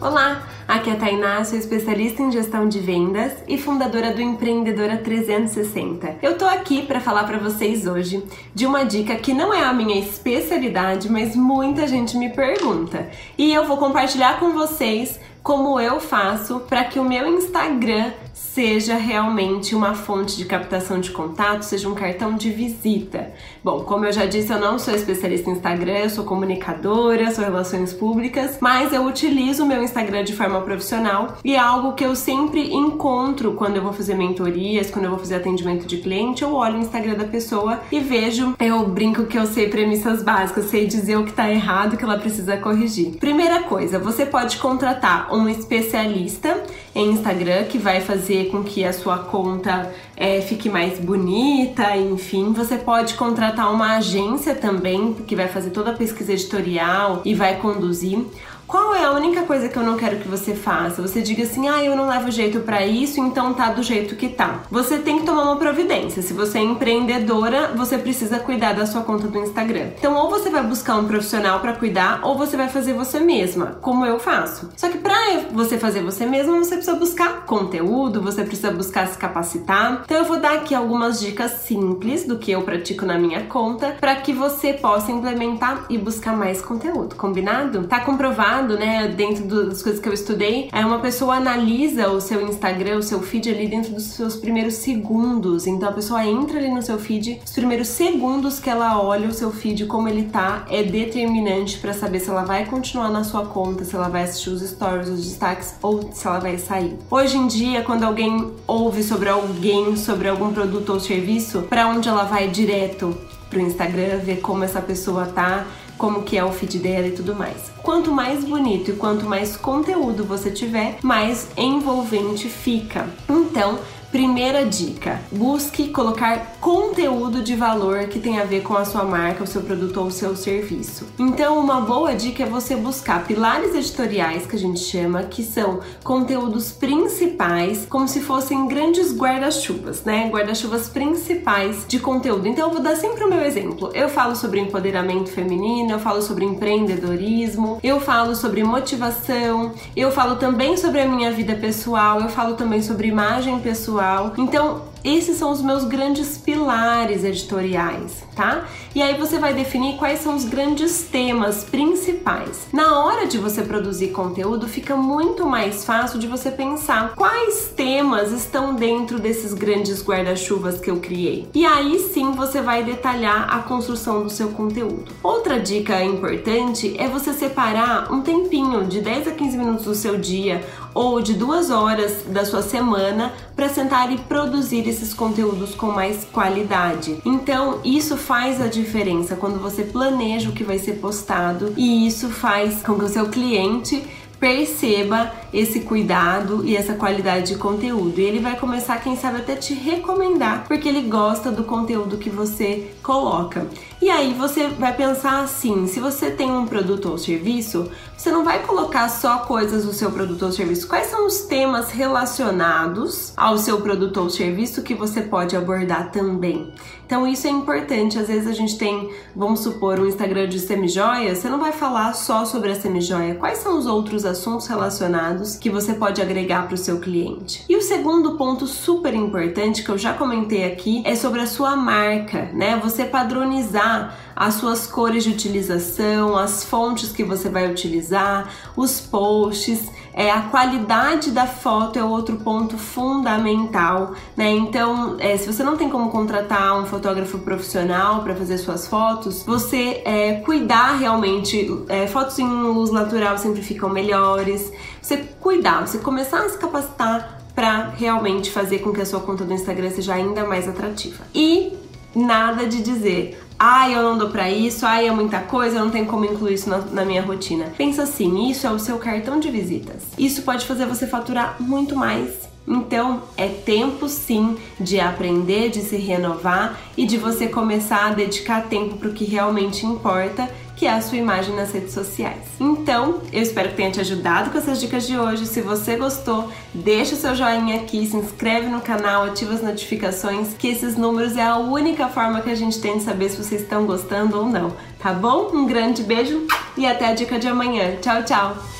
Olá, aqui é a Tainá, sou especialista em gestão de vendas e fundadora do Empreendedora 360. Eu tô aqui para falar para vocês hoje de uma dica que não é a minha especialidade, mas muita gente me pergunta. E eu vou compartilhar com vocês como eu faço para que o meu Instagram seja realmente uma fonte de captação de contato, seja um cartão de visita. Bom, como eu já disse, eu não sou especialista em Instagram, eu sou comunicadora, sou relações públicas, mas eu utilizo o meu Instagram de forma profissional e é algo que eu sempre encontro quando eu vou fazer mentorias, quando eu vou fazer atendimento de cliente, eu olho o Instagram da pessoa e vejo, eu brinco que eu sei premissas básicas, sei dizer o que tá errado, que ela precisa corrigir. Primeira coisa, você pode contratar um especialista em Instagram que vai fazer com que a sua conta é, fique mais bonita, enfim. Você pode contratar uma agência também que vai fazer toda a pesquisa editorial e vai conduzir. Qual é a única coisa que eu não quero que você faça? Você diga assim: "Ah, eu não levo jeito para isso, então tá do jeito que tá". Você tem que tomar uma providência. Se você é empreendedora, você precisa cuidar da sua conta do Instagram. Então, ou você vai buscar um profissional para cuidar, ou você vai fazer você mesma, como eu faço. Só que para você fazer você mesma, você precisa buscar conteúdo, você precisa buscar se capacitar. Então, eu vou dar aqui algumas dicas simples do que eu pratico na minha conta para que você possa implementar e buscar mais conteúdo. Combinado? Tá comprovado né, dentro das coisas que eu estudei, é uma pessoa analisa o seu Instagram, o seu feed ali dentro dos seus primeiros segundos. Então a pessoa entra ali no seu feed, os primeiros segundos que ela olha o seu feed como ele tá é determinante para saber se ela vai continuar na sua conta, se ela vai assistir os stories, os destaques ou se ela vai sair. Hoje em dia, quando alguém ouve sobre alguém, sobre algum produto ou serviço, para onde ela vai direto? Pro Instagram, ver como essa pessoa tá, como que é o feed dela e tudo mais. Quanto mais bonito e quanto mais conteúdo você tiver, mais envolvente fica. Então, Primeira dica: busque colocar conteúdo de valor que tem a ver com a sua marca, o seu produto ou o seu serviço. Então, uma boa dica é você buscar pilares editoriais, que a gente chama, que são conteúdos principais, como se fossem grandes guarda-chuvas, né? Guarda-chuvas principais de conteúdo. Então, eu vou dar sempre o meu exemplo. Eu falo sobre empoderamento feminino, eu falo sobre empreendedorismo, eu falo sobre motivação, eu falo também sobre a minha vida pessoal, eu falo também sobre imagem pessoal então, esses são os meus grandes pilares editoriais, tá? E aí você vai definir quais são os grandes temas principais. Na hora de você produzir conteúdo, fica muito mais fácil de você pensar quais temas estão dentro desses grandes guarda-chuvas que eu criei. E aí sim você vai detalhar a construção do seu conteúdo. Outra dica importante é você separar um tempinho de 10 a 15 minutos do seu dia ou de duas horas da sua semana para sentar e produzir esses conteúdos com mais qualidade. Então, isso faz a diferença quando você planeja o que vai ser postado e isso faz com que o seu cliente perceba esse cuidado e essa qualidade de conteúdo. E ele vai começar, quem sabe, até te recomendar, porque ele gosta do conteúdo que você coloca. E aí você vai pensar assim: se você tem um produto ou serviço, você não vai colocar só coisas do seu produto ou serviço. Quais são os temas relacionados ao seu produto ou serviço que você pode abordar também? Então isso é importante. Às vezes a gente tem, vamos supor, um Instagram de semijoia, você não vai falar só sobre a semijoia. Quais são os outros assuntos relacionados que você pode agregar para o seu cliente? E o segundo ponto super importante que eu já comentei aqui é sobre a sua marca, né? Você padronizar as suas cores de utilização, as fontes que você vai utilizar, os posts, é, a qualidade da foto é outro ponto fundamental, né? Então, é, se você não tem como contratar um fotógrafo profissional para fazer suas fotos, você é, cuidar realmente, é, fotos em luz natural sempre ficam melhores. Você cuidar, você começar a se capacitar para realmente fazer com que a sua conta do Instagram seja ainda mais atrativa. E nada de dizer, ai, eu não dou pra isso, ai, é muita coisa, eu não tenho como incluir isso na, na, minha rotina. Pensa assim, isso é o seu cartão de visitas. Isso pode fazer você faturar muito mais. Então, é tempo sim de aprender, de se renovar e de você começar a dedicar tempo para o que realmente importa que é a sua imagem nas redes sociais. Então, eu espero que tenha te ajudado com essas dicas de hoje. Se você gostou, deixa o seu joinha aqui, se inscreve no canal, ativa as notificações, que esses números é a única forma que a gente tem de saber se vocês estão gostando ou não, tá bom? Um grande beijo e até a dica de amanhã. Tchau, tchau!